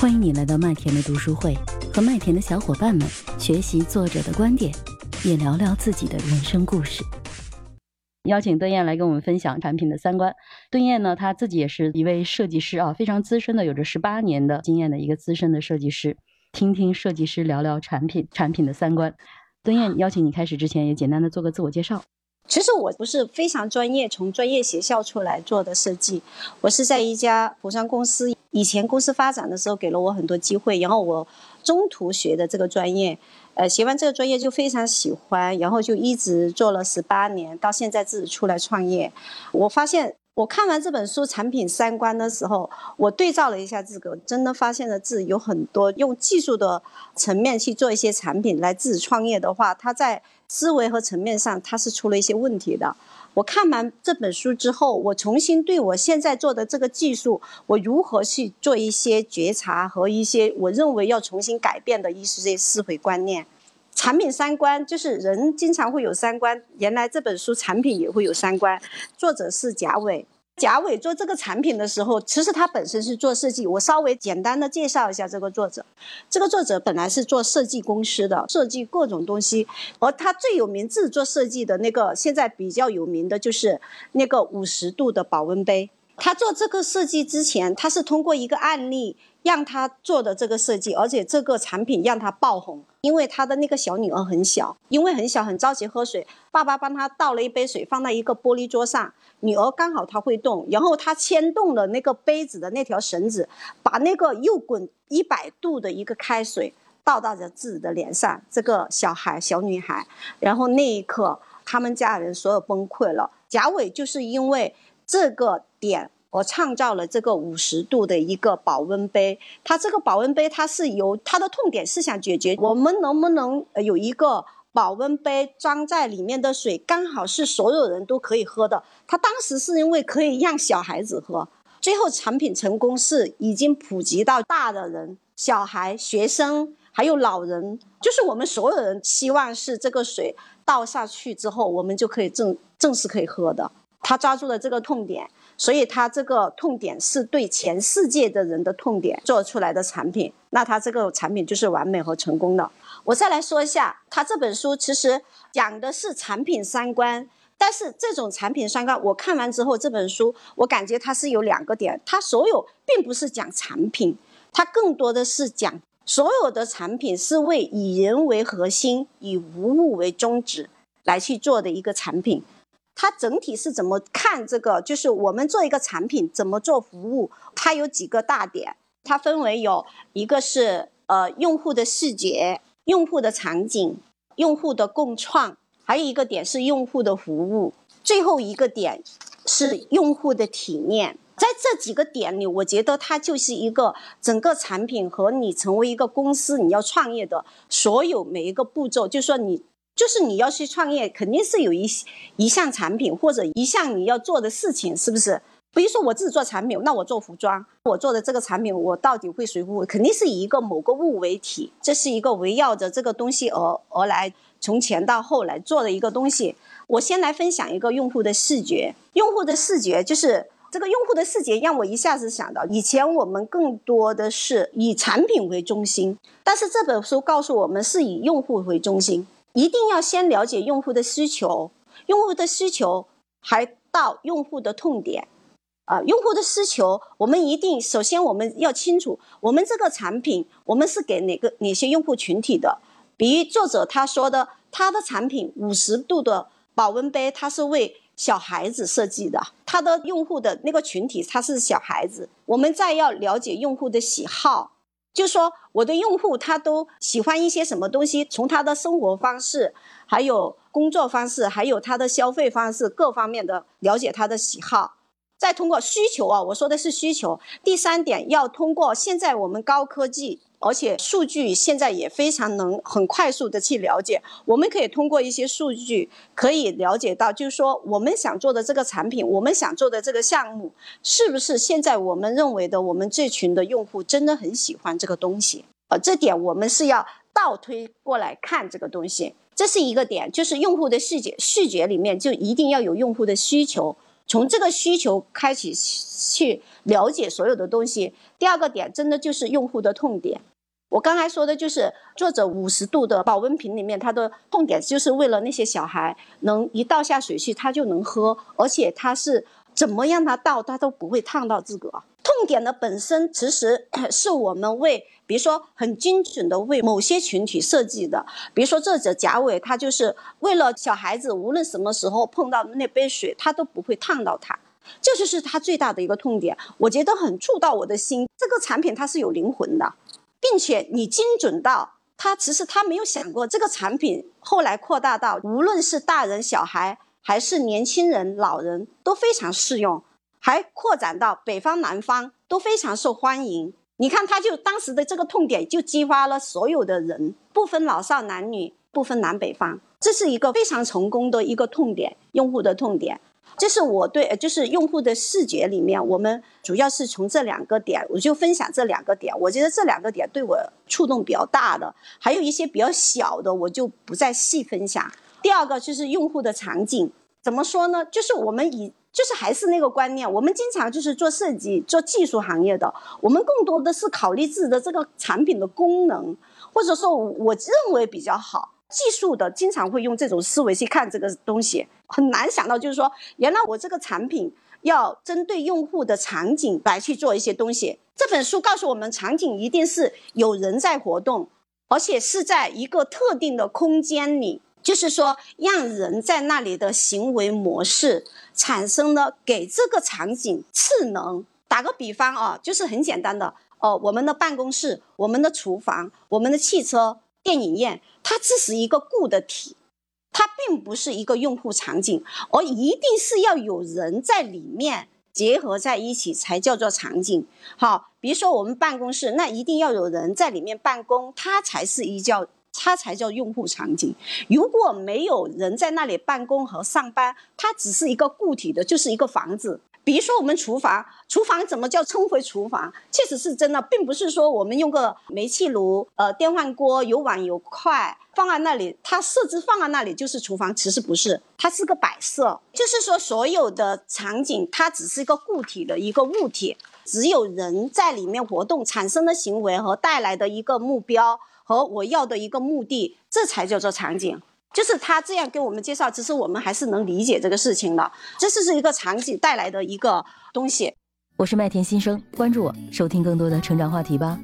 欢迎你来到麦田的读书会，和麦田的小伙伴们学习作者的观点，也聊聊自己的人生故事。邀请邓燕来跟我们分享产品的三观。邓燕呢，她自己也是一位设计师啊，非常资深的，有着十八年的经验的一个资深的设计师。听听设计师聊聊产品，产品的三观。邓燕，邀请你开始之前，也简单的做个自我介绍。其实我不是非常专业，从专业学校出来做的设计，我是在一家服装公司。以前公司发展的时候给了我很多机会，然后我中途学的这个专业，呃，学完这个专业就非常喜欢，然后就一直做了十八年，到现在自己出来创业。我发现，我看完这本书《产品三观》的时候，我对照了一下这个，真的发现了自己有很多用技术的层面去做一些产品来自己创业的话，它在思维和层面上它是出了一些问题的。我看完这本书之后，我重新对我现在做的这个技术，我如何去做一些觉察和一些我认为要重新改变的一些思维观念。产品三观就是人经常会有三观，原来这本书产品也会有三观。作者是贾伟。贾伟做这个产品的时候，其实他本身是做设计。我稍微简单的介绍一下这个作者。这个作者本来是做设计公司的，设计各种东西。而他最有名自己做设计的那个，现在比较有名的就是那个五十度的保温杯。他做这个设计之前，他是通过一个案例让他做的这个设计，而且这个产品让他爆红。因为他的那个小女儿很小，因为很小很着急喝水，爸爸帮他倒了一杯水放在一个玻璃桌上。女儿刚好她会动，然后他牵动了那个杯子的那条绳子，把那个又滚一百度的一个开水倒到了自己的脸上。这个小孩小女孩，然后那一刻他们家人所有崩溃了。贾伟就是因为这个点，我创造了这个五十度的一个保温杯。它这个保温杯，它是由它的痛点是想解决我们能不能有一个。保温杯装在里面的水刚好是所有人都可以喝的。他当时是因为可以让小孩子喝，最后产品成功是已经普及到大的人、小孩、学生还有老人，就是我们所有人希望是这个水倒下去之后，我们就可以正正式可以喝的。他抓住了这个痛点，所以他这个痛点是对全世界的人的痛点做出来的产品，那他这个产品就是完美和成功的。我再来说一下，他这本书其实讲的是产品三观，但是这种产品三观，我看完之后，这本书我感觉它是有两个点，它所有并不是讲产品，它更多的是讲所有的产品是为以人为核心、以无物为宗旨来去做的一个产品。它整体是怎么看这个？就是我们做一个产品怎么做服务？它有几个大点，它分为有一个是呃用户的视觉。用户的场景、用户的共创，还有一个点是用户的服务，最后一个点是用户的体验。在这几个点里，我觉得它就是一个整个产品和你成为一个公司你要创业的所有每一个步骤。就说你就是你要去创业，肯定是有一一项产品或者一项你要做的事情，是不是？比如说我自己做产品，那我做服装，我做的这个产品，我到底会谁服务？肯定是以一个某个物为体，这是一个围绕着这个东西而而来，从前到后来做的一个东西。我先来分享一个用户的视觉，用户的视觉就是这个用户的视觉，让我一下子想到，以前我们更多的是以产品为中心，但是这本书告诉我们是以用户为中心，一定要先了解用户的需求，用户的需求还到用户的痛点。啊，用户的需求，我们一定首先我们要清楚，我们这个产品我们是给哪个哪些用户群体的？比如作者他说的，他的产品五十度的保温杯，它是为小孩子设计的，他的用户的那个群体他是小孩子。我们再要了解用户的喜好，就说我的用户他都喜欢一些什么东西，从他的生活方式，还有工作方式，还有他的消费方式各方面的了解他的喜好。再通过需求啊，我说的是需求。第三点要通过现在我们高科技，而且数据现在也非常能很快速的去了解。我们可以通过一些数据，可以了解到，就是说我们想做的这个产品，我们想做的这个项目，是不是现在我们认为的我们这群的用户真的很喜欢这个东西？呃，这点我们是要倒推过来看这个东西，这是一个点，就是用户的视觉视觉里面就一定要有用户的需求。从这个需求开始去了解所有的东西。第二个点，真的就是用户的痛点。我刚才说的就是作者五十度的保温瓶里面，它的痛点就是为了那些小孩能一倒下水去，他就能喝，而且他是怎么让他倒，他都不会烫到自个。痛点的本身其实 是我们为，比如说很精准的为某些群体设计的。比如说作者贾伟，他就是为了小孩子，无论什么时候碰到那杯水，他都不会烫到他，这就是他最大的一个痛点。我觉得很触到我的心。这个产品它是有灵魂的。并且你精准到他，其实他没有想过这个产品后来扩大到无论是大人、小孩还是年轻人、老人都非常适用，还扩展到北方、南方都非常受欢迎。你看，他就当时的这个痛点就激发了所有的人，不分老少男女，不分南北方，这是一个非常成功的一个痛点，用户的痛点。这是我对，就是用户的视觉里面，我们主要是从这两个点，我就分享这两个点。我觉得这两个点对我触动比较大的，还有一些比较小的，我就不再细分享。第二个就是用户的场景，怎么说呢？就是我们以，就是还是那个观念，我们经常就是做设计、做技术行业的，我们更多的是考虑自己的这个产品的功能，或者说我认为比较好。技术的经常会用这种思维去看这个东西，很难想到就是说，原来我这个产品要针对用户的场景来去做一些东西。这本书告诉我们，场景一定是有人在活动，而且是在一个特定的空间里，就是说让人在那里的行为模式产生了给这个场景次能。打个比方啊，就是很简单的哦，我们的办公室、我们的厨房、我们的汽车。电影院，它只是一个固的体，它并不是一个用户场景，而一定是要有人在里面结合在一起才叫做场景。好，比如说我们办公室，那一定要有人在里面办公，它才是一叫，它才叫用户场景。如果没有人在那里办公和上班，它只是一个固体的，就是一个房子。比如说我们厨房，厨房怎么叫称回厨房？确实是真的，并不是说我们用个煤气炉、呃电饭锅有碗有筷放在那里，它设置放在那里就是厨房，其实不是，它是个摆设。就是说所有的场景，它只是一个固体的一个物体，只有人在里面活动产生的行为和带来的一个目标和我要的一个目的，这才叫做场景。就是他这样给我们介绍，其实我们还是能理解这个事情的。这是是一个场景带来的一个东西。我是麦田新生，关注我，收听更多的成长话题吧。